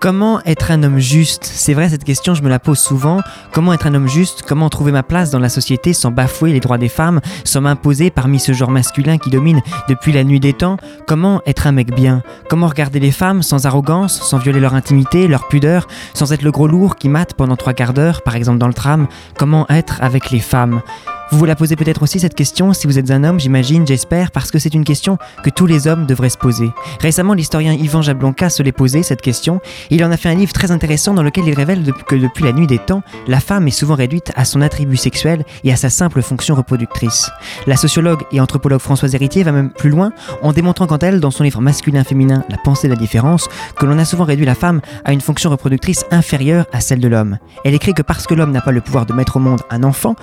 Comment être un homme juste? C'est vrai, cette question, je me la pose souvent. Comment être un homme juste? Comment trouver ma place dans la société sans bafouer les droits des femmes, sans m'imposer parmi ce genre masculin qui domine depuis la nuit des temps? Comment être un mec bien? Comment regarder les femmes sans arrogance, sans violer leur intimité, leur pudeur, sans être le gros lourd qui mate pendant trois quarts d'heure, par exemple dans le tram? Comment être avec les femmes? Vous vous la posez peut-être aussi cette question si vous êtes un homme, j'imagine, j'espère, parce que c'est une question que tous les hommes devraient se poser. Récemment, l'historien Yvan Jablonka se l'est posé cette question. Il en a fait un livre très intéressant dans lequel il révèle que depuis la nuit des temps, la femme est souvent réduite à son attribut sexuel et à sa simple fonction reproductrice. La sociologue et anthropologue Françoise Héritier va même plus loin en démontrant quant à elle, dans son livre Masculin-féminin, La pensée de la différence, que l'on a souvent réduit la femme à une fonction reproductrice inférieure à celle de l'homme. Elle écrit que parce que l'homme n'a pas le pouvoir de mettre au monde un enfant,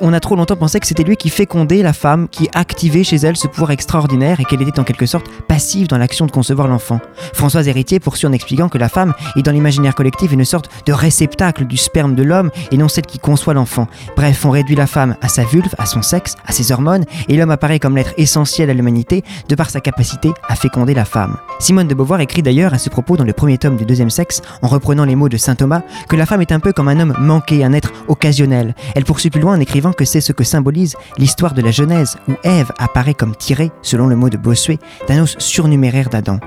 on a trop longtemps pensait que c'était lui qui fécondait la femme, qui activait chez elle ce pouvoir extraordinaire et qu'elle était en quelque sorte passive dans l'action de concevoir l'enfant. Françoise Héritier poursuit en expliquant que la femme est dans l'imaginaire collectif une sorte de réceptacle du sperme de l'homme et non celle qui conçoit l'enfant. Bref, on réduit la femme à sa vulve, à son sexe, à ses hormones, et l'homme apparaît comme l'être essentiel à l'humanité de par sa capacité à féconder la femme. Simone de Beauvoir écrit d'ailleurs à ce propos dans le premier tome du deuxième sexe, en reprenant les mots de saint Thomas, que la femme est un peu comme un homme manqué, un être occasionnel. Elle poursuit plus loin en écrivant que c'est ce que symbolise l'histoire de la Genèse, où Ève apparaît comme tirée, selon le mot de Bossuet, d'un os surnuméraire d'Adam.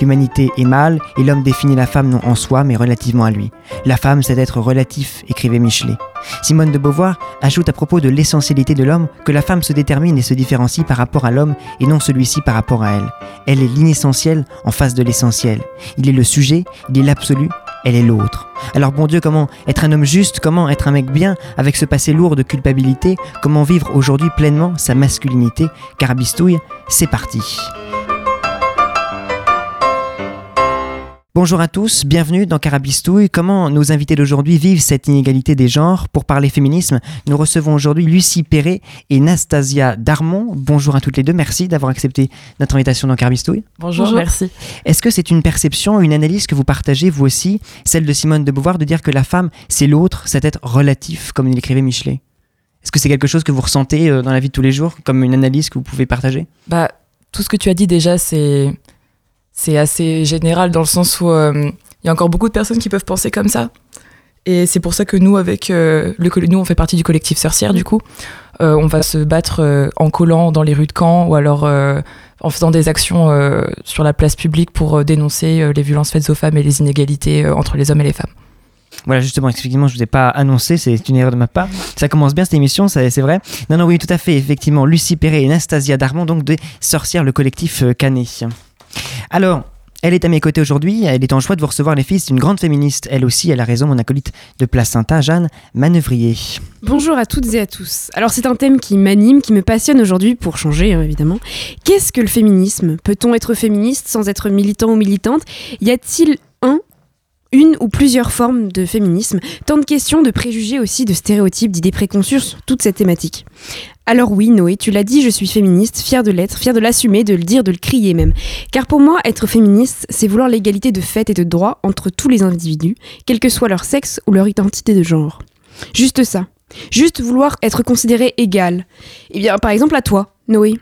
L'humanité est mâle et l'homme définit la femme non en soi mais relativement à lui. La femme, c'est être relatif, écrivait Michelet. Simone de Beauvoir ajoute à propos de l'essentialité de l'homme que la femme se détermine et se différencie par rapport à l'homme et non celui-ci par rapport à elle. Elle est l'inessentiel en face de l'essentiel. Il est le sujet, il est l'absolu, elle est l'autre. Alors bon Dieu, comment être un homme juste, comment être un mec bien avec ce passé lourd de culpabilité, comment vivre aujourd'hui pleinement sa masculinité? Carabistouille, c'est parti. Bonjour à tous, bienvenue dans Carabistouille. Comment nos invités d'aujourd'hui vivent cette inégalité des genres? Pour parler féminisme, nous recevons aujourd'hui Lucie Perret et Nastasia Darmon. Bonjour à toutes les deux, merci d'avoir accepté notre invitation dans Carabistouille. Bonjour, merci. Est-ce que c'est une perception, une analyse que vous partagez vous aussi, celle de Simone de Beauvoir, de dire que la femme, c'est l'autre, cet être relatif, comme l'écrivait Michelet? Est-ce que c'est quelque chose que vous ressentez euh, dans la vie de tous les jours, comme une analyse que vous pouvez partager? Bah, tout ce que tu as dit déjà, c'est c'est assez général dans le sens où euh, il y a encore beaucoup de personnes qui peuvent penser comme ça. Et c'est pour ça que nous, avec euh, le nous, on fait partie du collectif Sorcière, du coup, euh, on va se battre en collant dans les rues de Caen ou alors en faisant des actions sur la place publique pour dénoncer les violences faites aux femmes et les inégalités entre les hommes et les femmes. Voilà, justement, effectivement, je ne vous ai pas annoncé, c'est une erreur de ma part. Ça commence bien cette émission, c'est vrai. Non, non, oui, tout à fait, effectivement. Lucie Perret et Anastasia Darmon, donc des Sorcières, le collectif Canet. Alors, elle est à mes côtés aujourd'hui. Elle est en joie de vous recevoir les fils d'une grande féministe. Elle aussi, elle a raison, mon acolyte de placenta, Jeanne Manœuvrier. Bonjour à toutes et à tous. Alors, c'est un thème qui m'anime, qui me passionne aujourd'hui, pour changer, hein, évidemment. Qu'est-ce que le féminisme? Peut-on être féministe sans être militant ou militante? Y a-t-il un une ou plusieurs formes de féminisme, tant de questions, de préjugés aussi, de stéréotypes, d'idées préconçues sur toute cette thématique. Alors oui, Noé, tu l'as dit, je suis féministe, fière de l'être, fière de l'assumer, de le dire, de le crier même. Car pour moi, être féministe, c'est vouloir l'égalité de fait et de droit entre tous les individus, quel que soit leur sexe ou leur identité de genre. Juste ça. Juste vouloir être considéré égal. Eh bien, par exemple à toi, Noé.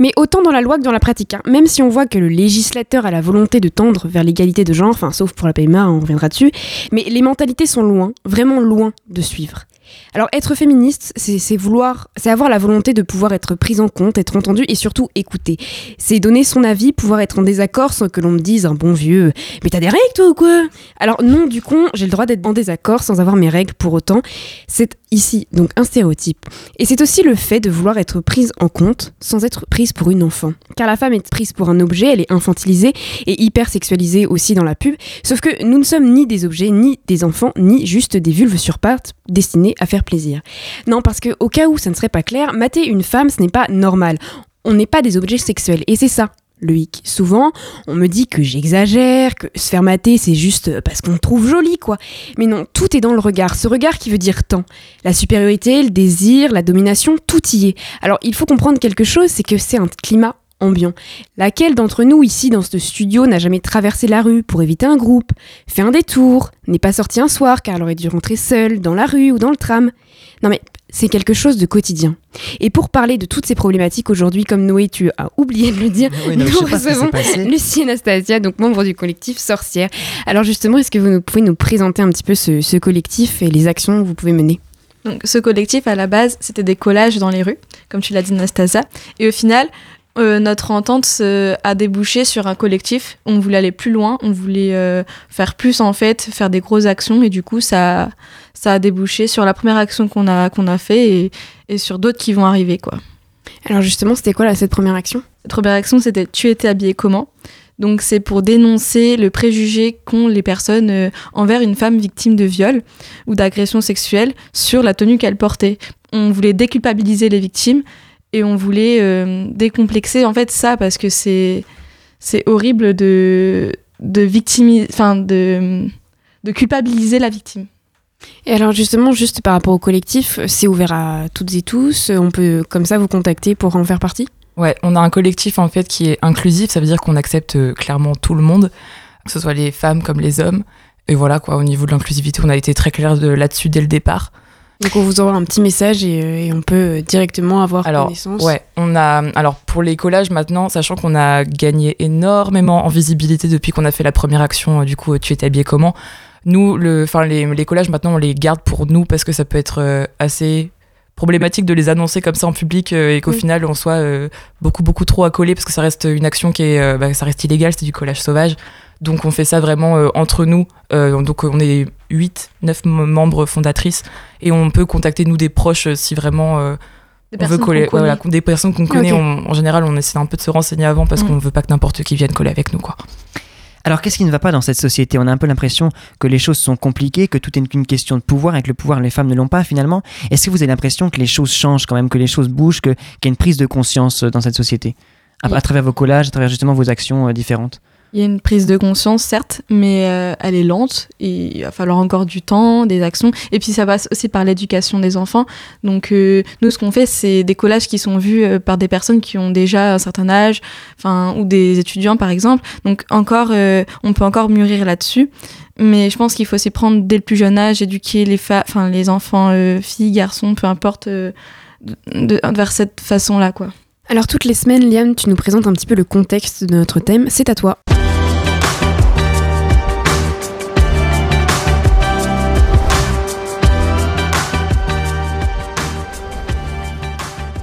Mais autant dans la loi que dans la pratique, hein. même si on voit que le législateur a la volonté de tendre vers l'égalité de genre, enfin sauf pour la PMA, on reviendra dessus, mais les mentalités sont loin, vraiment loin de suivre. Alors être féministe, c'est vouloir, c'est avoir la volonté de pouvoir être prise en compte, être entendue et surtout écoutée. C'est donner son avis, pouvoir être en désaccord sans que l'on me dise un bon vieux "Mais t'as des règles toi ou quoi? Alors non, du coup, j'ai le droit d'être en désaccord sans avoir mes règles pour autant. C'est ici donc un stéréotype. Et c'est aussi le fait de vouloir être prise en compte sans être prise pour une enfant. Car la femme est prise pour un objet, elle est infantilisée et hyper sexualisée aussi dans la pub. Sauf que nous ne sommes ni des objets, ni des enfants, ni juste des vulves sur pattes destinées à faire plaisir. Non, parce que au cas où ça ne serait pas clair, mater une femme, ce n'est pas normal. On n'est pas des objets sexuels. Et c'est ça, Loïc. Souvent, on me dit que j'exagère, que se faire mater, c'est juste parce qu'on trouve jolie, quoi. Mais non, tout est dans le regard. Ce regard qui veut dire tant. La supériorité, le désir, la domination, tout y est. Alors, il faut comprendre quelque chose, c'est que c'est un climat ambiant. Laquelle d'entre nous ici dans ce studio n'a jamais traversé la rue pour éviter un groupe, fait un détour, n'est pas sorti un soir car elle aurait dû rentrer seule dans la rue ou dans le tram? Non mais c'est quelque chose de quotidien. Et pour parler de toutes ces problématiques aujourd'hui, comme Noé, tu as oublié de le dire, Oui, non, nous recevons. Lucie Anastasia, donc membre du collectif Sorcière. Alors justement, est-ce que vous pouvez nous présenter un petit peu ce, ce collectif et les actions que vous pouvez mener? Donc, ce collectif, à la base, c'était des collages dans les rues, comme tu l'as dit, Nastasia. Et au final, euh, notre entente a débouché sur un collectif. On voulait aller plus loin, on voulait euh, faire plus, en fait, faire des grosses actions. Et du coup, ça, ça a débouché sur la première action qu'on a, qu'on a fait et, et sur d'autres qui vont arriver, quoi. Alors justement, c'était quoi là, cette première action? Notre première action, c'était Tu étais habillé comment? Donc, c'est pour dénoncer le préjugé qu'ont les personnes euh, envers une femme victime de viol ou d'agression sexuelle sur la tenue qu'elle portait. On voulait déculpabiliser les victimes et on voulait euh, décomplexer en fait ça parce que c'est c'est horrible de de victimiser enfin de de culpabiliser la victime. Et alors justement, juste par rapport au collectif, c'est ouvert à toutes et tous. On peut comme ça vous contacter pour en faire partie? Ouais, on a un collectif en fait qui est inclusif, ça veut dire qu'on accepte euh, clairement tout le monde, que ce soit les femmes comme les hommes. Et voilà quoi, au niveau de l'inclusivité, on a été très clair de- là-dessus dès le départ. Donc on vous envoie un petit message et, euh, et on peut euh, directement avoir Alors, connaissance. ouais, on a. Alors, pour les collages maintenant, sachant qu'on a gagné énormément en visibilité depuis qu'on a fait la première action, euh, du coup, tu étais habillé comment? Nous, le, enfin, les, les collages maintenant, on les garde pour nous parce que ça peut être assez problématique de les annoncer comme ça en public et qu'au Oui. final on soit beaucoup beaucoup trop accolé parce que ça reste une action qui est bah, ça reste illégal c'est du collage sauvage donc on fait ça vraiment euh, entre nous. Euh, donc on est 8 9 membres fondatrices et on peut contacter nous des proches euh, si vraiment euh, Des on veut personnes coller ouais, voilà, des personnes qu'on connaît on- en général on essaie un peu de se renseigner avant parce Mm. qu'on veut pas que n'importe qui vienne coller avec nous quoi. Alors qu'est-ce qui ne va pas dans cette société? On a un peu l'impression que les choses sont compliquées, que tout est qu'une question de pouvoir et que le pouvoir, les femmes ne l'ont pas finalement. Est-ce que vous avez l'impression que les choses changent quand même, que les choses bougent, qu'il y a une prise de conscience dans cette société? À, Oui. à travers vos collages, à travers justement vos actions euh, différentes? Il y a une prise de conscience, certes, mais euh, elle est lente. Et il va falloir encore du temps, des actions. Et puis ça passe aussi par l'éducation des enfants. Donc euh, nous, ce qu'on fait, c'est des collages qui sont vus euh, par des personnes qui ont déjà un certain âge, enfin ou des étudiants par exemple. Donc encore, on peut encore mûrir là-dessus. Mais je pense qu'il faut s'y prendre dès le plus jeune âge, éduquer les, enfants, filles, garçons, peu importe, de- de- vers cette façon-là, quoi. Alors toutes les semaines, Liam, tu nous présentes un petit peu le contexte de notre thème. C'est à toi.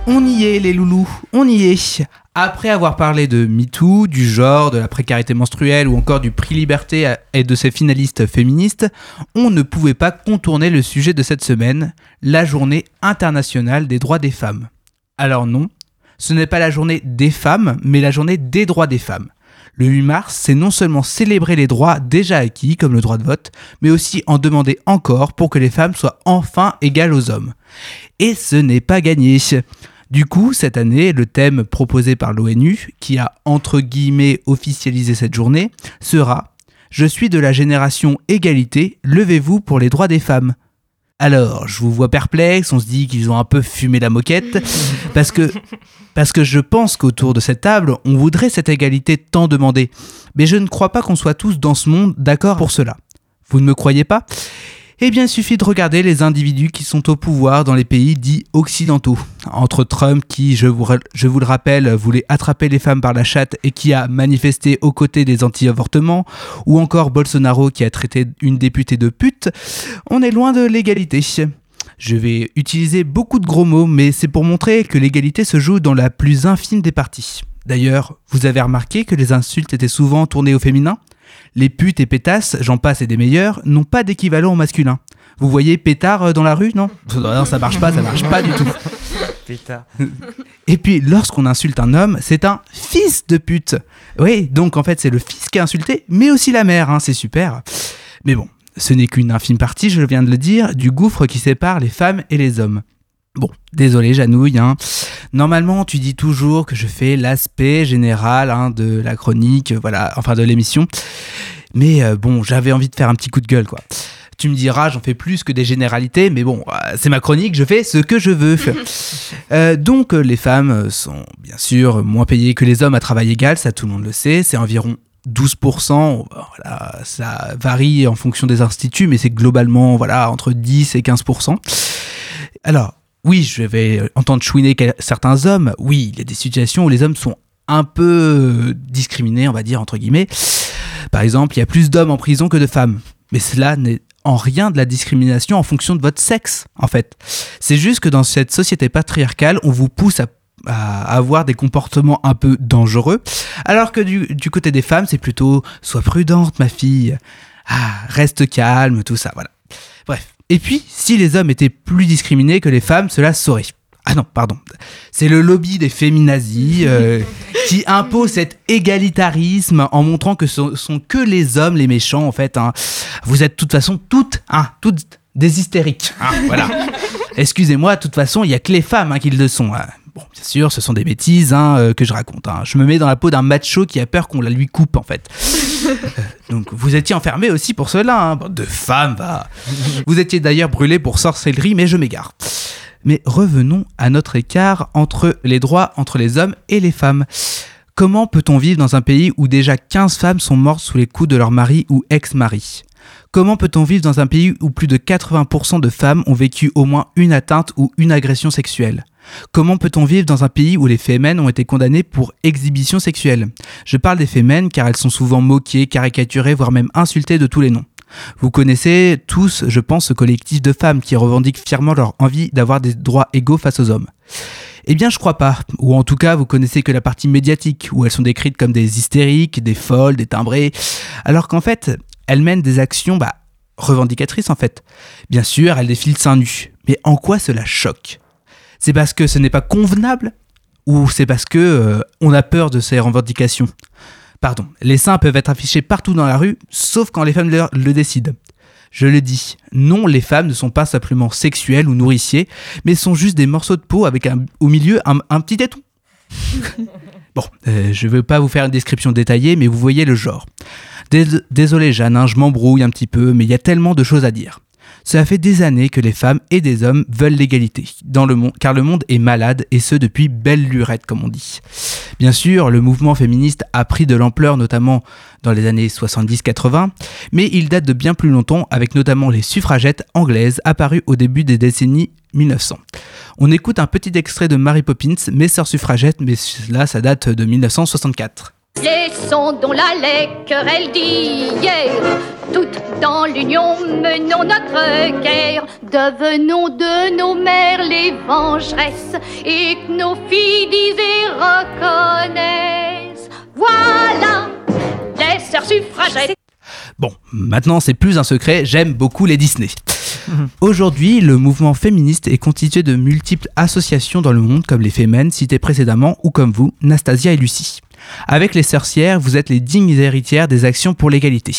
On y est, les loulous, on y est. Après avoir parlé de MeToo, du genre, de la précarité menstruelle ou encore du prix Liberté et de ses finalistes féministes, on ne pouvait pas contourner le sujet de cette semaine, la journée internationale des droits des femmes. Alors non, ce n'est pas la journée des femmes, mais la journée des droits des femmes. Le 8 mars, c'est non seulement célébrer les droits déjà acquis, comme le droit de vote, mais aussi en demander encore pour que les femmes soient enfin égales aux hommes. Et ce n'est pas gagné. Du coup, cette année, le thème proposé par l'ONU, qui a entre guillemets officialisé cette journée, sera Je suis de la génération égalité, levez-vous pour les droits des femmes. Alors, je vous vois perplexe, on se dit qu'ils ont un peu fumé la moquette, parce que, parce que je pense qu'autour de cette table, on voudrait cette égalité tant demandée. Mais je ne crois pas qu'on soit tous dans ce monde d'accord pour cela. Vous ne me croyez pas? Eh bien, il suffit de regarder les individus qui sont au pouvoir dans les pays dits occidentaux. Entre Trump, qui, je vous, le rappelle, voulait attraper les femmes par la chatte et qui a manifesté aux côtés des anti-avortements, ou encore Bolsonaro qui a traité une députée de pute, on est loin de l'égalité. Je vais utiliser beaucoup de gros mots, mais c'est pour montrer que l'égalité se joue dans la plus infime des parties. D'ailleurs, vous avez remarqué que les insultes étaient souvent tournées au féminin? Les putes et pétasses, j'en passe et des meilleurs, n'ont pas d'équivalent au masculin. Vous voyez pétard euh, dans la rue, non? Non, ça marche pas, ça marche pas du tout. Et puis, lorsqu'on insulte un homme, c'est un fils de pute. Oui, donc en fait, c'est le fils qui est insulté, mais aussi la mère, hein, c'est super. Mais bon, ce n'est qu'une infime partie, je viens de le dire, du gouffre qui sépare les femmes et les hommes. Bon, désolé Janouille. Hein. Normalement, tu dis toujours que je fais l'aspect général hein, de la chronique, euh, voilà, enfin de l'émission. Mais euh, bon, j'avais envie de faire un petit coup de gueule, quoi. Tu me diras, j'en fais plus que des généralités, mais bon, euh, c'est ma chronique, je fais ce que je veux. Euh, donc, les femmes sont bien sûr moins payées que les hommes à travail égal, ça tout le monde le sait, c'est environ 12%, voilà, ça varie en fonction des instituts, mais c'est globalement voilà, entre 10 et 15%. Alors, oui, je vais entendre chouiner certains hommes, oui, il y a des situations où les hommes sont un peu discriminés, on va dire, entre guillemets. Par exemple, il y a plus d'hommes en prison que de femmes. Mais cela n'est en rien de la discrimination en fonction de votre sexe, en fait. C'est juste que dans cette société patriarcale, on vous pousse à, à avoir des comportements un peu dangereux, alors que du, du côté des femmes, c'est plutôt sois prudente, ma fille, ah, reste calme, tout ça, voilà. Bref. Et puis, si les hommes étaient plus discriminés que les femmes, cela saurait. Ah non, pardon. C'est le lobby des féminazis euh, qui impose cet égalitarisme en montrant que ce sont que les hommes les méchants, en fait. hein. Vous êtes de toute façon toutes, hein, toutes des hystériques. hein, voilà. Excusez-moi, de toute façon, il y a que les femmes qui le sont. Bon, bien sûr, ce sont des bêtises hein, euh, que je raconte. hein. Je me mets dans la peau d'un macho qui a peur qu'on la lui coupe, en fait. Donc, vous étiez enfermés aussi pour cela, hein. De femmes, va. Vous étiez d'ailleurs brûlés pour sorcellerie, mais je m'égare. Mais revenons à notre écart entre les droits entre les hommes et les femmes. Comment peut-on vivre dans un pays où déjà 15 femmes sont mortes sous les coups de leur mari ou ex-mari? Comment peut-on vivre dans un pays où plus de 80% de femmes ont vécu au moins une atteinte ou une agression sexuelle? Comment peut-on vivre dans un pays où les fémènes ont été condamnées pour exhibition sexuelle? Je parle des fémènes car elles sont souvent moquées, caricaturées, voire même insultées de tous les noms. Vous connaissez tous, je pense, ce collectif de femmes qui revendiquent fièrement leur envie d'avoir des droits égaux face aux hommes. Eh bien, je crois pas. Ou en tout cas, vous connaissez que la partie médiatique, où elles sont décrites comme des hystériques, des folles, des timbrées, alors qu'en fait, elles mènent des actions, bah, revendicatrices en fait. Bien sûr, elles défilent seins nus. Mais en quoi cela choque? C'est parce que ce n'est pas convenable Ou c'est parce que euh, on a peur de ces revendications? Pardon, les seins peuvent être affichés partout dans la rue, sauf quand les femmes le, décident. Je le dis, non, les femmes ne sont pas simplement sexuelles ou nourriciers, mais sont juste des morceaux de peau avec au milieu un, un petit téton. bon, euh, je ne veux pas vous faire une description détaillée, mais vous voyez le genre. Dés- Désolé Jeanne, hein, je m'embrouille un petit peu, mais il y a tellement de choses à dire. Cela fait des années que les femmes et des hommes veulent l'égalité car le monde est malade et ce depuis belle lurette comme on dit. Bien sûr, le mouvement féministe a pris de l'ampleur notamment dans les années 70-80, mais il date de bien plus longtemps avec notamment les suffragettes anglaises apparues au début des décennies 1900. On écoute un petit extrait de Mary Poppins, Mes sœurs suffragettes, mais là ça date de 1964. Laissons donc la laie querelle d'hier. Toutes dans l'union menons notre guerre. Devenons de nos mères les vengeresses et que nos filles disent et reconnaissent. Voilà les sœurs suffragettes. Bon, maintenant c'est plus un secret, j'aime beaucoup les Disney. Aujourd'hui, le mouvement féministe est constitué de multiples associations dans le monde, comme les Femmes citées précédemment, ou comme vous, Nastasia et Lucie. Avec les sorcières, vous êtes les dignes héritières des actions pour l'égalité.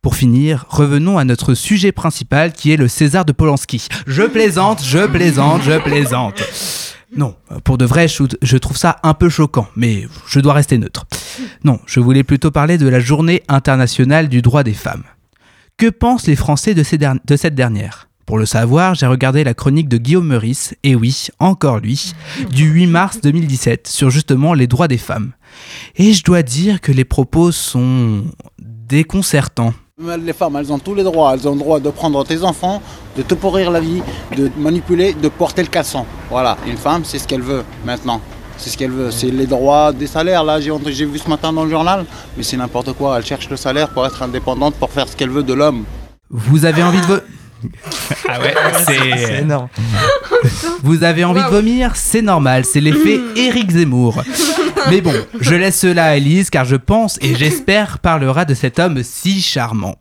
Pour finir, revenons à notre sujet principal qui est le César de Polanski. Je plaisante, je plaisante, je plaisante. Non, pour de vrai, je trouve ça un peu choquant, mais je dois rester neutre. Non, je voulais plutôt parler de la journée internationale du droit des femmes. Que pensent les Français de cette dernière? Pour le savoir, j'ai regardé la chronique de Guillaume Meurice, et oui, encore lui, du 8 mars 2017, sur justement les droits des femmes. Et je dois dire que les propos sont déconcertants. Les femmes, elles ont tous les droits. Elles ont le droit de prendre tes enfants, de te pourrir la vie, de te manipuler, de porter le casson. Voilà, une femme, c'est ce qu'elle veut maintenant. C'est ce qu'elle veut. C'est les droits des salaires. Là, j'ai vu ce matin dans le journal, mais c'est n'importe quoi. Elle cherche le salaire pour être indépendante, pour faire ce qu'elle veut de l'homme. Vous avez envie de Ah ouais, c'est C'est énorme. Vous avez envie de vomir C'est normal, c'est l'effet Éric Zemmour. Mais bon, je laisse cela à Elise car je pense et j'espère parlera de cet homme si charmant.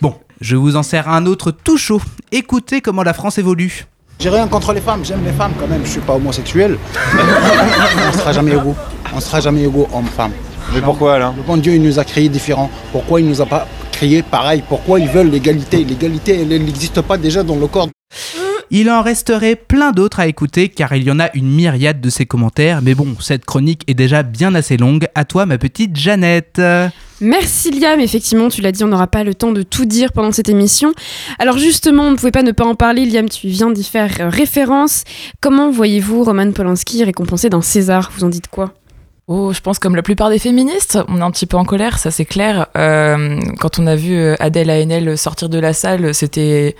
Bon, je vous en sers un autre tout chaud. Écoutez comment la France évolue. J'ai rien contre les femmes, j'aime les femmes quand même. Je suis pas homosexuel. on sera jamais égaux. On sera jamais égaux homme-femme. Mais pourquoi alors? Le bon Dieu, il nous a créés différents. Pourquoi il nous a pas pareil Pourquoi ils veulent l'égalité? L'égalité, elle elle n'existe pas déjà dans le corps. Il en resterait plein d'autres à écouter car il y en a une myriade de ces commentaires, mais bon, cette chronique est déjà bien assez longue. À toi, ma petite Jeannette. Merci Liam, effectivement, tu l'as dit, on n'aura pas le temps de tout dire pendant cette émission. Alors justement, on ne pouvait pas ne pas en parler, Liam, tu viens d'y faire euh, référence. Comment voyez-vous Roman Polanski récompensé d'un César? Vous en dites quoi? Oh, je pense comme la plupart des féministes, on est un petit peu en colère, ça c'est clair. Euh, quand on a vu euh, Adèle Haenel sortir de la salle, c'était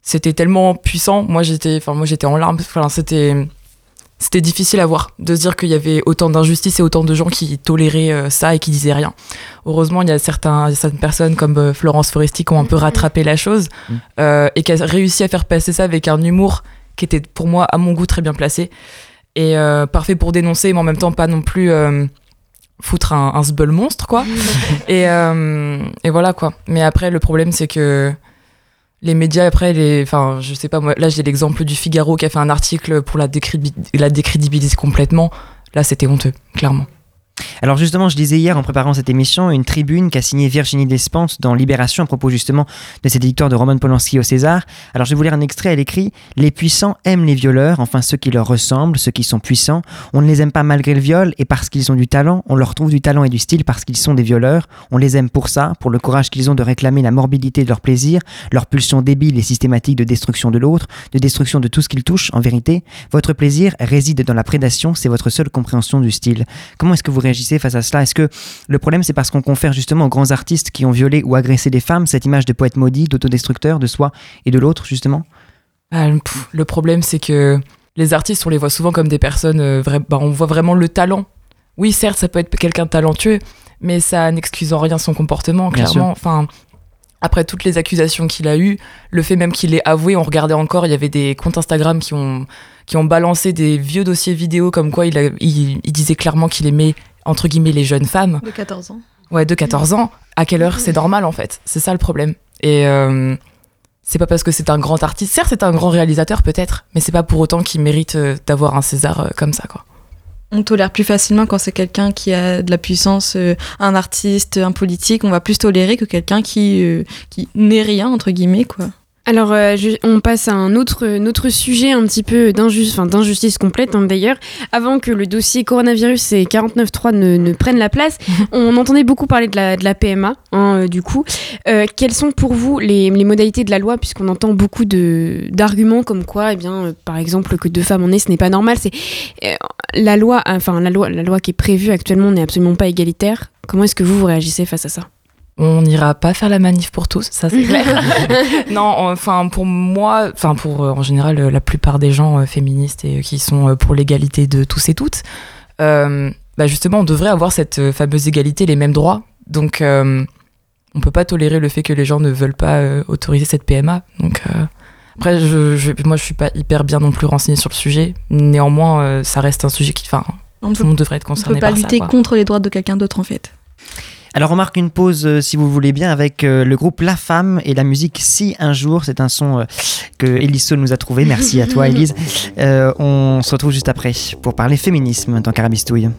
c'était tellement puissant. Moi j'étais, enfin moi j'étais en larmes. Enfin c'était c'était difficile à voir de se dire qu'il y avait autant d'injustices et autant de gens qui toléraient euh, ça et qui disaient rien. Heureusement, il y a certains, certaines personnes comme Florence Foresti qui ont un peu rattrapé la chose Mm. euh, et qui a réussi à faire passer ça avec un humour qui était pour moi, à mon goût, très bien placé et euh, parfait pour dénoncer, mais en même temps pas non plus euh, foutre un, un sbeul monstre, quoi. et, euh, et voilà, quoi. Mais après, le problème, c'est que les médias, après, les, enfin, je sais pas, moi, là, j'ai l'exemple du Figaro qui a fait un article pour la, la décrédibiliser complètement. Là, c'était honteux, clairement. Alors justement, je disais hier en préparant cette émission une tribune qu'a signée Virginie Despentes dans Libération à propos justement de cette victoire de Roman Polanski au César. Alors je vais vous lire un extrait, elle écrit « Les puissants aiment les violeurs, enfin ceux qui leur ressemblent, ceux qui sont puissants. On ne les aime pas malgré le viol et parce qu'ils ont du talent, on leur trouve du talent et du style parce qu'ils sont des violeurs. On les aime pour ça, pour le courage qu'ils ont de réclamer la morbidité de leur plaisir, leur pulsion débile et systématique de destruction de l'autre, de destruction de tout ce qu'ils touchent. En vérité, votre plaisir réside dans la prédation, c'est votre seule compréhension du style. Comment est-ce que vous réagissez face à cela Est-ce que le problème c'est parce qu'on confère justement aux grands artistes qui ont violé ou agressé des femmes cette image de poète maudit, d'autodestructeur, de soi et de l'autre justement? Ah, le- pff, le problème, c'est que les artistes, on les voit souvent comme des personnes. euh, vra- bah, on voit vraiment le talent. Oui, certes, ça peut être quelqu'un de talentueux, mais ça n'excuse en rien son comportement, clairement. Enfin, après toutes les accusations qu'il a eues, le fait même qu'il ait avoué, on regardait encore, il y avait des comptes Instagram qui ont, qui ont balancé des vieux dossiers vidéo comme quoi il, a- il, il disait clairement qu'il aimait, entre guillemets, les jeunes femmes. De 14 ans. Ouais, de 14 ans. À quelle heure? C'est normal en fait C'est ça le problème. Et euh, c'est pas parce que c'est un grand artiste. Certes, c'est un grand réalisateur peut-être, mais c'est pas pour autant qu'il mérite euh, d'avoir un César euh, comme ça quoi. On tolère plus facilement quand c'est quelqu'un qui a de la puissance, un artiste, un politique. On va plus tolérer que quelqu'un qui, euh, qui n'est rien, entre guillemets, quoi. Alors, euh, je- on passe à un autre, autre sujet un petit peu d'injustice, complète hein, d'ailleurs. Avant que le dossier coronavirus et 49.3 ne, ne prennent la place, on entendait beaucoup parler de la, de la PMA, hein, euh, du coup. Euh, quelles sont pour vous les, les modalités de la loi, puisqu'on entend beaucoup d'arguments comme quoi, eh bien, par exemple, que deux femmes en aient, ce n'est pas normal. C'est la loi, enfin, la loi, la loi qui est prévue actuellement n'est absolument pas égalitaire. Comment est-ce que vous, vous réagissez face à ça? On n'ira pas faire la manif pour tous, ça c'est clair. non, enfin pour moi, enfin pour euh, en général euh, la plupart des gens euh, féministes et euh, qui sont euh, pour l'égalité de tous et toutes, euh, bah justement on devrait avoir cette euh, fameuse égalité, les mêmes droits. Donc euh, on peut pas tolérer le fait que les gens ne veulent pas euh, autoriser cette PMA. Donc euh, après, je, je- moi je suis pas hyper bien non plus renseignée sur le sujet. Néanmoins, euh, ça reste un sujet qui, enfin, On tout le monde devrait être On concerné peut pas par lutter contre les droits de quelqu'un d'autre, en fait. Alors on marque une pause euh, si vous voulez bien avec euh, le groupe La Femme et la musique Si un jour. C'est un son euh, que Elise Saul nous a trouvé. Merci à toi Elise. On se retrouve juste après pour parler féminisme dans Carabistouille.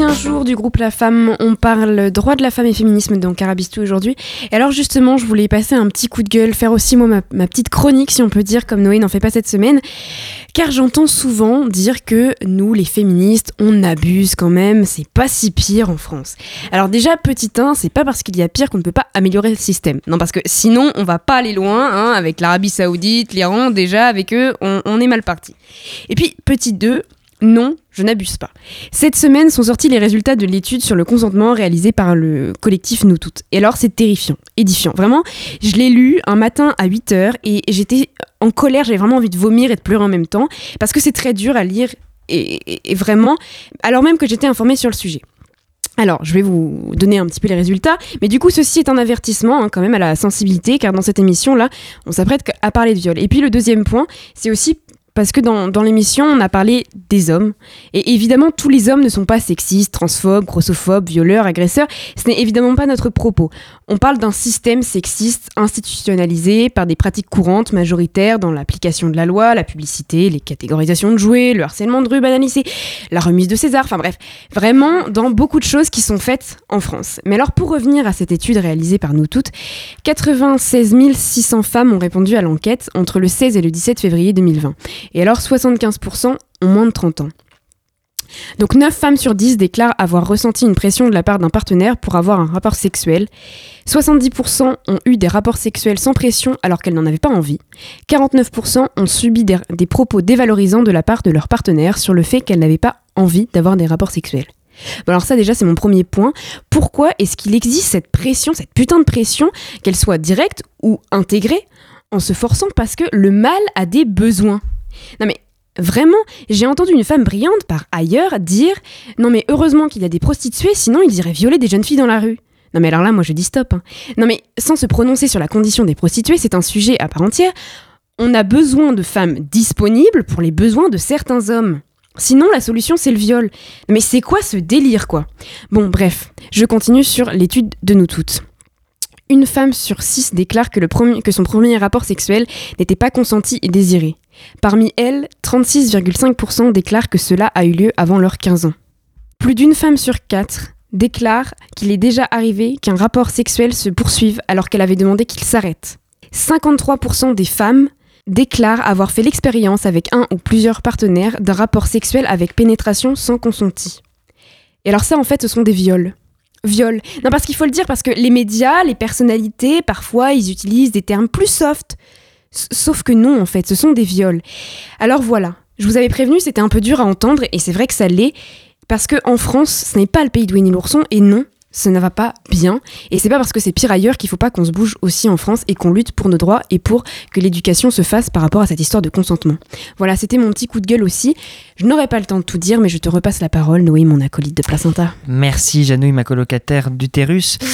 Un jour du groupe La Femme, on parle droit de la femme et féminisme dans Carabistou aujourd'hui. Et alors justement, je voulais passer un petit coup de gueule, faire aussi moi ma, ma petite chronique si on peut dire, comme Noé n'en fait pas cette semaine. Car j'entends souvent dire que nous, les féministes, on abuse quand même, c'est pas si pire en France. Alors déjà, petit 1, c'est pas parce qu'il y a pire qu'on ne peut pas améliorer le système. Non, parce que sinon, on va pas aller loin, hein, avec l'Arabie Saoudite, l'Iran, déjà, avec eux, on, on est mal parti. Et puis, petit 2, non, je n'abuse pas. Cette semaine sont sortis les résultats de l'étude sur le consentement réalisée par le collectif Nous Toutes. Et alors, c'est terrifiant, édifiant. Vraiment, je l'ai lu un matin à 8h et j'étais en colère, j'avais vraiment envie de vomir et de pleurer en même temps, parce que c'est très dur à lire et, vraiment, alors même que j'étais informée sur le sujet. Alors, je vais vous donner un petit peu les résultats, mais du coup, ceci est un avertissement hein, quand même à la sensibilité, car dans cette émission-là, on s'apprête à parler de viol. Et puis le deuxième point, c'est aussi parce que dans, l'émission, on a parlé des hommes. Et évidemment, tous les hommes ne sont pas sexistes, transphobes, grossophobes, violeurs, agresseurs. Ce n'est évidemment pas notre propos. On parle d'un système sexiste institutionnalisé par des pratiques courantes, majoritaires dans l'application de la loi, la publicité, les catégorisations de jouets, le harcèlement de rue banalisé, la remise de César, enfin bref, vraiment dans beaucoup de choses qui sont faites en France. Mais alors pour revenir à cette étude réalisée par nous toutes, 96 600 femmes ont répondu à l'enquête entre le 16 et le 17 février 2020. Et alors 75% ont moins de 30 ans. Donc 9 femmes sur 10 déclarent avoir ressenti une pression de la part d'un partenaire pour avoir un rapport sexuel. 70% ont eu des rapports sexuels sans pression alors qu'elles n'en avaient pas envie. 49% ont subi des, propos dévalorisants de la part de leur partenaire sur le fait qu'elles n'avaient pas envie d'avoir des rapports sexuels. Bon alors ça déjà c'est mon premier point. Pourquoi est-ce qu'il existe cette pression, cette putain de pression, qu'elle soit directe ou intégrée, en se forçant parce que le mal a des besoins? Non mais Vraiment, j'ai entendu une femme brillante par ailleurs dire Non, mais heureusement qu'il y a des prostituées, sinon ils iraient violer des jeunes filles dans la rue. Non, mais alors là, moi je dis stop. hein. Non, mais sans se prononcer sur la condition des prostituées, c'est un sujet à part entière. On a besoin de femmes disponibles pour les besoins de certains hommes. Sinon, la solution, c'est le viol. Mais c'est quoi ce délire, quoi? Bon, bref, je continue sur l'étude de nous toutes. Une femme sur six déclare que, que son premier rapport sexuel n'était pas consenti et désiré. Parmi elles, 36,5% déclarent que cela a eu lieu avant leurs 15 ans. Plus d'une femme sur quatre déclare qu'il est déjà arrivé qu'un rapport sexuel se poursuive alors qu'elle avait demandé qu'il s'arrête. 53% des femmes déclarent avoir fait l'expérience avec un ou plusieurs partenaires d'un rapport sexuel avec pénétration sans consenti. Et alors ça, en fait, ce sont des viols. Viols. Non, parce qu'il faut le dire, parce que les médias, les personnalités, parfois, ils utilisent des termes plus soft. Sauf que non, en fait, ce sont des viols. Alors voilà, je vous avais prévenu, c'était un peu dur à entendre, et c'est vrai que ça l'est, parce que en France, ce n'est pas le pays de Winnie l'ourson, et non, ça ne va pas bien. Et c'est pas parce que c'est pire ailleurs qu'il faut pas qu'on se bouge aussi en France et qu'on lutte pour nos droits et pour que l'éducation se fasse par rapport à cette histoire de consentement. Voilà, c'était mon petit coup de gueule aussi. Je n'aurai pas le temps de tout dire, mais je te repasse la parole, Noé, mon acolyte de placenta. Merci Janouille, ma colocataire d'utérus.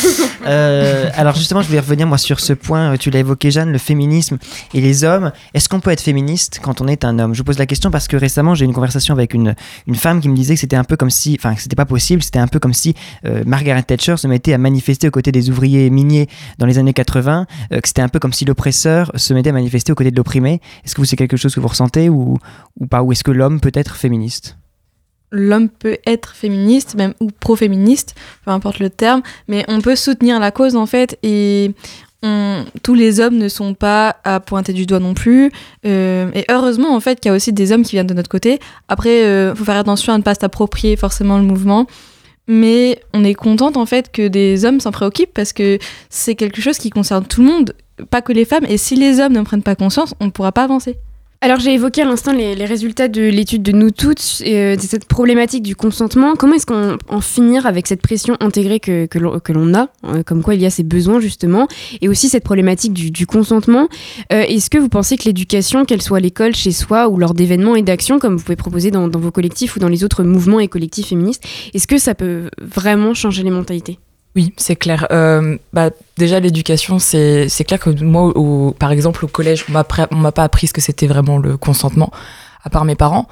Euh, alors justement, je voulais revenir moi sur ce point. Euh, Tu l'as évoqué, Jeanne, le féminisme et les hommes. Est-ce qu'on peut être féministe quand on est un homme? Je vous pose la question parce que récemment, j'ai eu une conversation avec une, une femme qui me disait que c'était un peu comme si, enfin, que c'était pas possible. C'était un peu comme si euh, Margaret Thatcher se mettait à manifester aux côtés des ouvriers miniers dans les années 80. euh, que c'était un peu comme si l'oppresseur se mettait à manifester aux côtés de l'opprimé. Est-ce que vous c'est quelque chose que vous ressentez ou, ou pas? Ou est-ce que l'homme peut être féministe? L'homme peut être féministe, même ou pro-féministe, peu importe le terme, mais on peut soutenir la cause en fait et tous les hommes ne sont pas à pointer du doigt non plus. Euh, et heureusement en fait qu'il y a aussi des hommes qui viennent de notre côté. Après, il faut faire attention à ne pas s'approprier forcément le mouvement. Mais on est contente en fait que des hommes s'en préoccupent parce que c'est quelque chose qui concerne tout le monde, pas que les femmes. Et si les hommes ne prennent pas conscience, on ne pourra pas avancer. Alors j'ai évoqué à l'instant les, résultats de l'étude de nous toutes, euh, cette problématique du consentement. Comment est-ce qu'on en finir avec cette pression intégrée que, que l'on a, euh, comme quoi il y a ces besoins justement, et aussi cette problématique du, consentement? Euh, Est-ce que vous pensez que l'éducation, qu'elle soit à l'école, chez soi, ou lors d'événements et d'actions, comme vous pouvez proposer dans vos collectifs ou dans les autres mouvements et collectifs féministes, est-ce que ça peut vraiment changer les mentalités? Oui, c'est clair. Euh, bah, déjà, l'éducation, c'est clair que moi, par exemple, au collège, on on m'a pas appris ce que c'était vraiment le consentement, à part mes parents.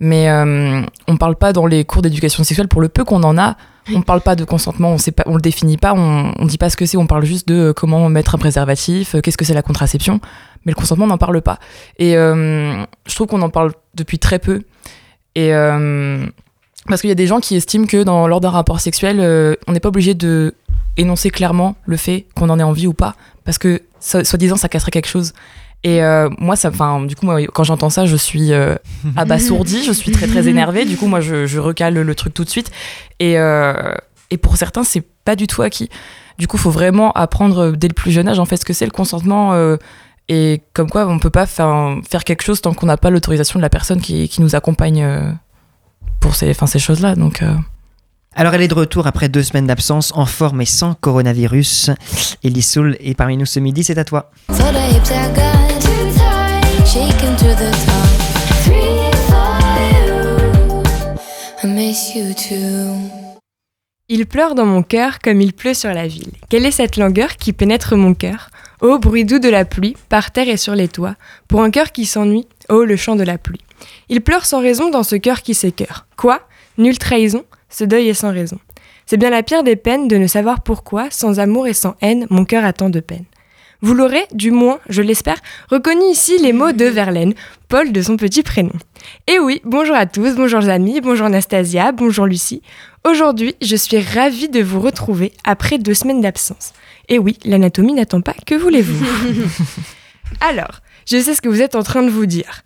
Mais euh, on parle pas dans les cours d'éducation sexuelle, pour le peu qu'on en a, on parle pas de consentement, on sait pas, on le définit pas, on, on dit pas ce que c'est, on parle juste de comment mettre un préservatif, euh, qu'est-ce que c'est la contraception, mais le consentement, on n'en parle pas. Et euh, je trouve qu'on en parle depuis très peu. Et Parce qu'il y a des gens qui estiment que dans, lors d'un rapport sexuel, euh, on n'est pas obligé de énoncer clairement le fait qu'on en ait envie ou pas, parce que so- soi-disant ça casserait quelque chose. Et euh, moi, ça, enfin, du coup, moi, quand j'entends ça, je suis euh, abasourdie, je suis très très énervée. Du coup, moi, je, je recale le truc tout de suite. Et, euh, et pour certains, c'est pas du tout acquis. Du coup, faut vraiment apprendre dès le plus jeune âge en fait ce que c'est le consentement. et comme quoi, on peut pas faire, faire quelque chose tant qu'on n'a pas l'autorisation de la personne qui, qui nous accompagne pour ces, enfin, ces choses-là. Donc, euh, Alors elle est de retour après deux semaines d'absence, en forme et sans coronavirus. Elise Soul est parmi nous ce midi, c'est à toi. Il pleure dans mon cœur comme il pleut sur la ville. Quelle est cette langueur qui pénètre mon cœur? Oh, bruit doux de la pluie, par terre et sur les toits, pour un cœur qui s'ennuie, oh, le chant de la pluie. Il pleure sans raison dans ce cœur qui s'écœure. Quoi? Nulle trahison? Ce deuil est sans raison. C'est bien la pire des peines de ne savoir pourquoi, sans amour et sans haine, mon cœur a tant de peine. Vous l'aurez, du moins, je l'espère, reconnu ici les mots de Verlaine, Paul de son petit prénom. Et oui, bonjour à tous, bonjour les amis, bonjour Anastasia, bonjour Lucie. Aujourd'hui, je suis ravie de vous retrouver après deux semaines d'absence. Et oui, l'anatomie n'attend pas, que voulez-vous? Alors, je sais ce que vous êtes en train de vous dire.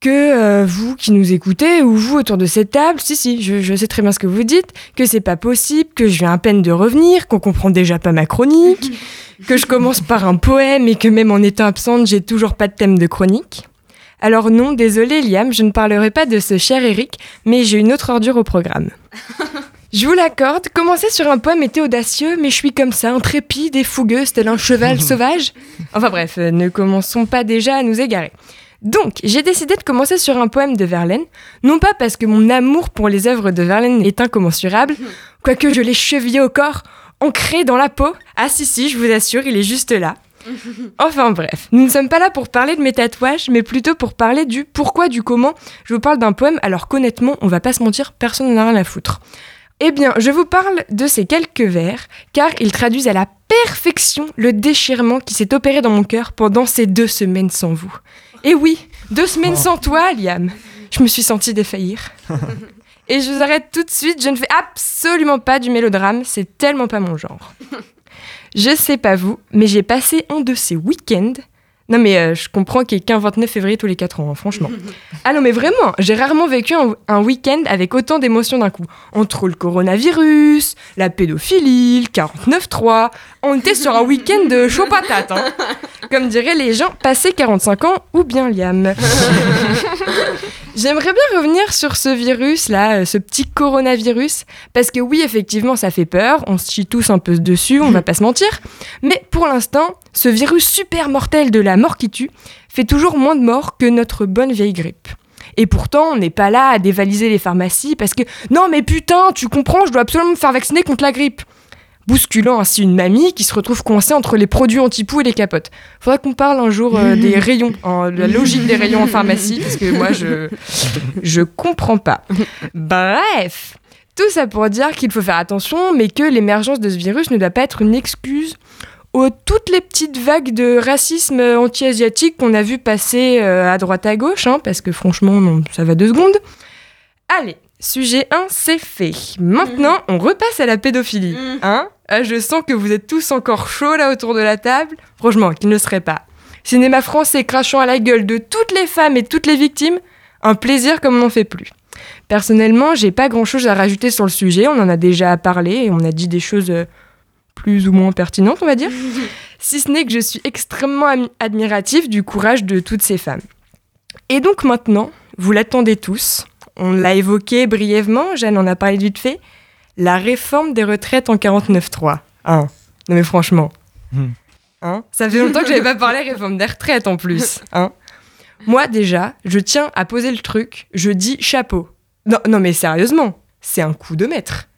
Que euh, vous qui nous écoutez, ou vous autour de cette table, si, si, je, je sais très bien ce que vous dites, que c'est pas possible, que je viens à peine de revenir, qu'on comprend déjà pas ma chronique, que je commence par un poème et que même en étant absente, j'ai toujours pas de thème de chronique. Alors non, désolé Liam, je ne parlerai pas de ce cher Eric, mais j'ai une autre ordure au programme. Je vous l'accorde, commencer sur un poème était audacieux, mais je suis comme ça, intrépide et fougueuse, tel un cheval sauvage. Enfin bref, euh, ne commençons pas déjà à nous égarer. Donc, j'ai décidé de commencer sur un poème de Verlaine, non pas parce que mon amour pour les œuvres de Verlaine est incommensurable, quoique je l'ai chevillé au corps, ancré dans la peau. Ah si si, je vous assure, il est juste là. Enfin bref, nous ne sommes pas là pour parler de mes tatouages, mais plutôt pour parler du pourquoi, du comment. Je vous parle d'un poème, alors qu'honnêtement, on va pas se mentir, personne n'en a rien à foutre. Eh bien, je vous parle de ces quelques vers, car ils traduisent à la perfection le déchirement qui s'est opéré dans mon cœur pendant ces deux semaines sans vous. Et oui, deux semaines sans toi, Liam. Je me suis sentie défaillir. Et je vous arrête tout de suite, je ne fais absolument pas du mélodrame, c'est tellement pas mon genre. Je sais pas vous, mais j'ai passé un de ces week-ends. Non mais euh, je comprends qu'il n'y ait qu'un 29 février tous les 4 ans, hein, franchement. Ah non mais vraiment, j'ai rarement vécu un, un week-end avec autant d'émotions d'un coup. Entre le coronavirus, la pédophilie, le 49-3, on était sur un week-end de chaud patate. hein. Comme diraient les gens passés 45 ans ou bien Liam. J'aimerais bien revenir sur ce virus là, euh, ce petit coronavirus, parce que oui, effectivement, ça fait peur, on se chie tous un peu dessus, on va pas se mentir, mais pour l'instant, ce virus super mortel de la mort qui tue fait toujours moins de morts que notre bonne vieille grippe. Et pourtant, on n'est pas là à dévaliser les pharmacies parce que non, mais putain, tu comprends, je dois absolument me faire vacciner contre la grippe. Bousculant ainsi une mamie qui se retrouve coincée entre les produits anti-poux et les capotes. Faudra qu'on parle un jour euh, des rayons, la logique des rayons en pharmacie, parce que moi, je, je comprends pas. Bref, tout ça pour dire qu'il faut faire attention, mais que l'émergence de ce virus ne doit pas être une excuse aux toutes les petites vagues de racisme anti-asiatique qu'on a vu passer euh, à droite à gauche, hein, parce que franchement, non, ça va deux secondes. Allez, sujet 1, c'est fait. Maintenant, on repasse à la pédophilie. Hein Ah, Je sens que vous êtes tous encore chauds là autour de la table. Franchement, qu'il ne serait pas. Cinéma français crachant à la gueule de toutes les femmes et toutes les victimes, un plaisir comme on n'en fait plus. Personnellement, j'ai pas grand chose à rajouter sur le sujet, on en a déjà parlé et on a dit des choses euh, plus ou moins pertinentes, on va dire. si ce n'est que je suis extrêmement admiratif du courage de toutes ces femmes. Et donc maintenant, vous l'attendez tous, on l'a évoqué brièvement, Jeanne en a parlé vite fait, la réforme des retraites en 49.3. Hein non mais franchement. Hein Ça fait longtemps que j'avais pas parlé réforme des retraites en plus. Hein Moi déjà, je tiens à poser le truc, je dis chapeau. Non, non mais sérieusement, c'est un coup de maître.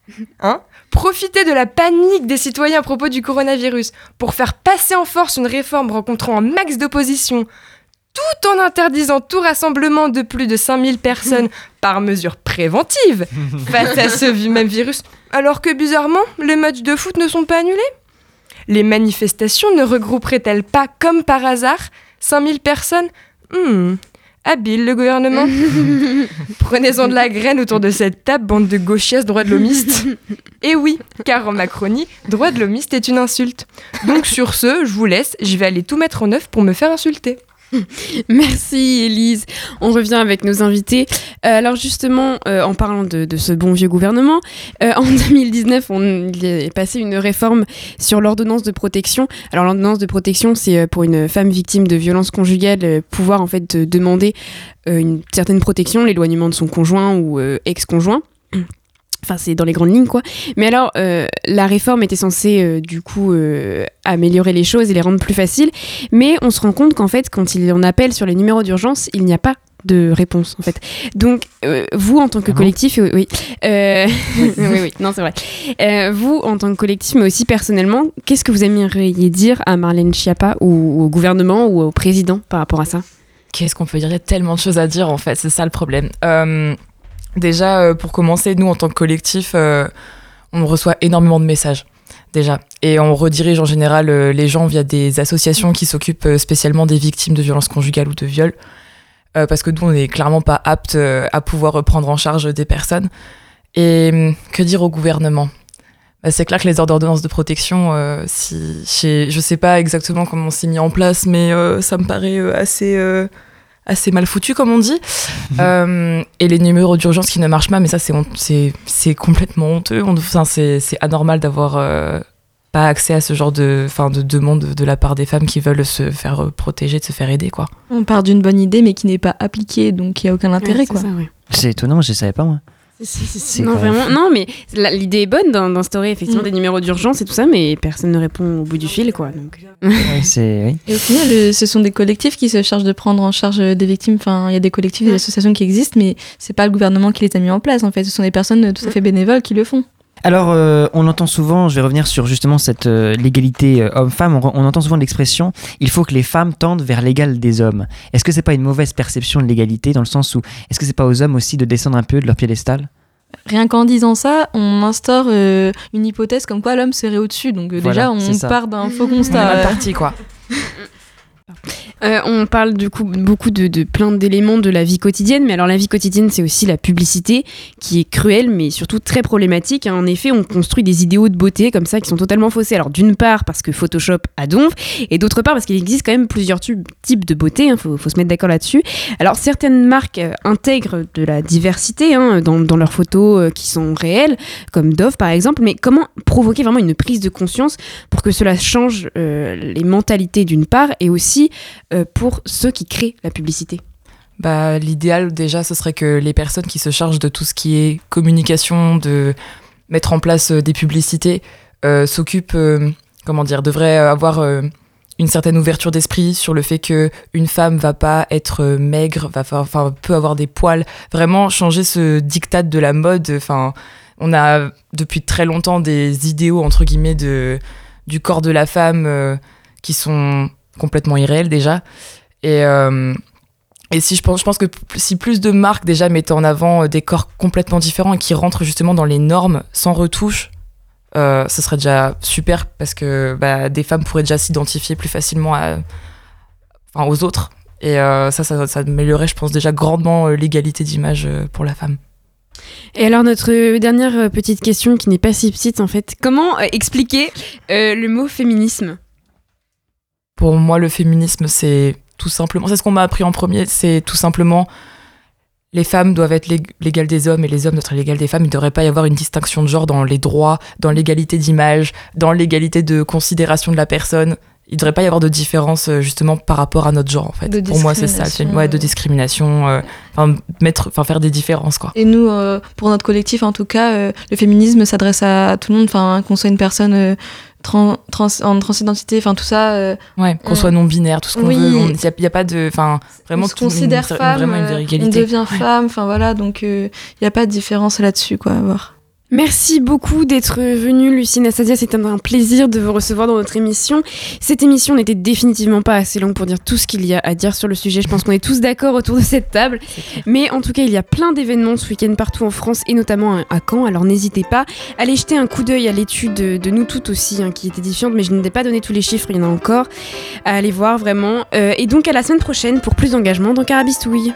Hein Profiter de la panique des citoyens à propos du coronavirus pour faire passer en force une réforme rencontrant un max d'opposition, tout en interdisant tout rassemblement de plus de 5000 personnes par mesure préventive face à ce même virus, alors que bizarrement, les matchs de foot ne sont pas annulés Les manifestations ne regrouperaient-elles pas, comme par hasard, 5000 personnes? Hmm. Habile le gouvernement. Prenez-en de la graine autour de cette table, bande de gauchistes droits de l'homiste. Et oui, car en Macronie, droit de l'homiste est une insulte. Donc sur ce, je vous laisse, je vais aller tout mettre en œuvre pour me faire insulter. Merci Elise. On revient avec nos invités. Euh, alors justement, euh, en parlant de, ce bon vieux gouvernement, euh, en 2019, on il est passé une réforme sur l'ordonnance de protection. Alors l'ordonnance de protection, c'est euh, pour une femme victime de violences conjugales euh, pouvoir en fait de demander une certaine protection, l'éloignement de son conjoint ou ex-conjoint. Enfin, c'est dans les grandes lignes, quoi. Mais alors, euh, la réforme était censée, euh, du coup, euh, améliorer les choses et les rendre plus faciles. Mais on se rend compte qu'en fait, quand il en appelle sur les numéros d'urgence, il n'y a pas de réponse, en fait. Donc, vous, en tant que collectif, euh, oui, euh, oui, oui, non, c'est vrai. Vous, en tant que collectif, mais aussi personnellement, qu'est-ce que vous aimeriez dire à Marlène Schiappa ou au gouvernement ou au président par rapport à ça? Qu'est-ce qu'on peut dire? Il y a tellement de choses à dire en fait, c'est ça le problème. Déjà, euh, pour commencer, nous en tant que collectif, euh, on reçoit énormément de messages déjà. Et on redirige en général euh, les gens via des associations qui s'occupent spécialement des victimes de violences conjugales ou de viols. Parce que nous, on n'est clairement pas apte à pouvoir prendre en charge des personnes. Et hum, que dire au gouvernement? Bah, C'est clair que les ordonnances de protection, si, je sais pas exactement comment c'est mis en place, mais ça me paraît assez, assez mal foutu, comme on dit. Euh, et les numéros d'urgence qui ne marchent pas, mais ça, c'est hon- c'est c'est complètement honteux. On- Enfin, c'est c'est anormal d'avoir euh, pas accès à ce genre de, enfin, de demande de la part des femmes qui veulent se faire euh, protéger, de se faire aider, quoi. On part d'une bonne idée, mais qui n'est pas appliquée, donc il n'y a aucun intérêt, Ouais, c'est quoi. ça, ouais. C'est étonnant, je savais pas moi. C'est Non, vraiment, fou. non, mais la- l'idée est bonne d'in- d'instaurer effectivement Mm. des numéros d'urgence et tout ça, mais personne ne répond au bout du fil, quoi. Donc... Ouais, c'est oui. Et au final, euh, ce sont des collectifs qui se chargent de prendre en charge euh, des victimes. Enfin, il y a des collectifs, des associations qui existent, mais c'est pas le gouvernement qui les a mis en place. En fait, ce sont des personnes euh, tout à fait bénévoles qui le font. Alors, euh, on entend souvent, je vais revenir sur justement cette euh, l'égalité euh, homme-femme, on, entend souvent l'expression il faut que les femmes tendent vers l'égal des hommes. Est-ce que c'est pas une mauvaise perception de l'égalité dans le sens où est-ce que c'est pas aux hommes aussi de descendre un peu de leur piédestal? Rien qu'en disant ça, on instaure euh, une hypothèse comme quoi l'homme serait au-dessus. Donc euh, Voilà, déjà, on part d'un faux On est constat. mal parti, quoi. Euh, on parle du coup beaucoup de, plein d'éléments de la vie quotidienne, mais alors la vie quotidienne, c'est aussi la publicité qui est cruelle, mais surtout très problématique. hein. En effet, on construit des idéaux de beauté comme ça qui sont totalement faussés. Alors d'une part parce que Photoshop a donf, et d'autre part parce qu'il existe quand même plusieurs types de beauté. Il faut, faut se mettre d'accord là-dessus. Alors certaines marques euh, intègrent de la diversité hein, dans, leurs photos euh, qui sont réelles, comme Dove par exemple. Mais comment provoquer vraiment une prise de conscience pour que cela change les mentalités d'une part et aussi euh, pour ceux qui créent la publicité Bah, l'idéal déjà, ce serait que les personnes qui se chargent de tout ce qui est communication, de mettre en place euh, des publicités, euh, s'occupent, comment dire, devraient avoir une certaine ouverture d'esprit sur le fait que une femme va pas être maigre, va enfin peut avoir des poils, vraiment changer ce diktat de la mode. Enfin, on a depuis très longtemps des idéaux entre guillemets de du corps de la femme qui sont complètement irréels déjà. Et euh, et si je pense, je pense que si plus de marques déjà mettaient en avant euh, des corps complètement différents et qui rentrent justement dans les normes sans retouche, euh, ce serait déjà super parce que bah, des femmes pourraient déjà s'identifier plus facilement à, enfin, aux autres. Et ça, ça, ça améliorerait, je pense, déjà grandement l'égalité d'image pour la femme. Et alors notre dernière petite question qui n'est pas si petite en fait, comment expliquer le mot féminisme? Pour moi, le féminisme, c'est tout simplement, c'est ce qu'on m'a appris en premier, c'est tout simplement les femmes doivent être l'ég- l'égal des hommes et les hommes doivent être l'égal des femmes. Il ne devrait pas y avoir une distinction de genre dans les droits, dans l'égalité d'image, dans l'égalité de considération de la personne. Il ne devrait pas y avoir de différence euh, justement par rapport à notre genre en fait. De Pour moi, c'est ça, ouais, de euh. discrimination, euh, enfin mettre, enfin faire des différences quoi. Et nous, euh, pour notre collectif, en tout cas, euh, le féminisme s'adresse à tout le monde, enfin, qu'on soit une personne euh, tran- trans- en transidentité, enfin, tout ça. euh, Ouais, qu'on on- soit non binaire, tout ce qu'on Oui. veut. Il n'y a, a pas de, enfin vraiment on se tout- une- considère une- femme, vraiment une euh, vraie on devient Ouais. femme, enfin voilà, donc il n'y a pas de différence là-dessus, quoi, à voir. Merci beaucoup d'être venu, Lucie Nassadia. C'était un plaisir de vous recevoir dans notre émission. Cette émission n'était définitivement pas assez longue pour dire tout ce qu'il y a à dire sur le sujet. Je pense qu'on est tous d'accord autour de cette table. Mais en tout cas, il y a plein d'événements ce week-end partout en France et notamment à Caen. Alors n'hésitez pas à aller jeter un coup d'œil à l'étude de, de nous toutes aussi, hein, qui est édifiante, mais je n'ai pas donné tous les chiffres, il y en a encore à aller voir vraiment. Euh, et donc à la semaine prochaine pour plus d'engagement dans Carabistouille.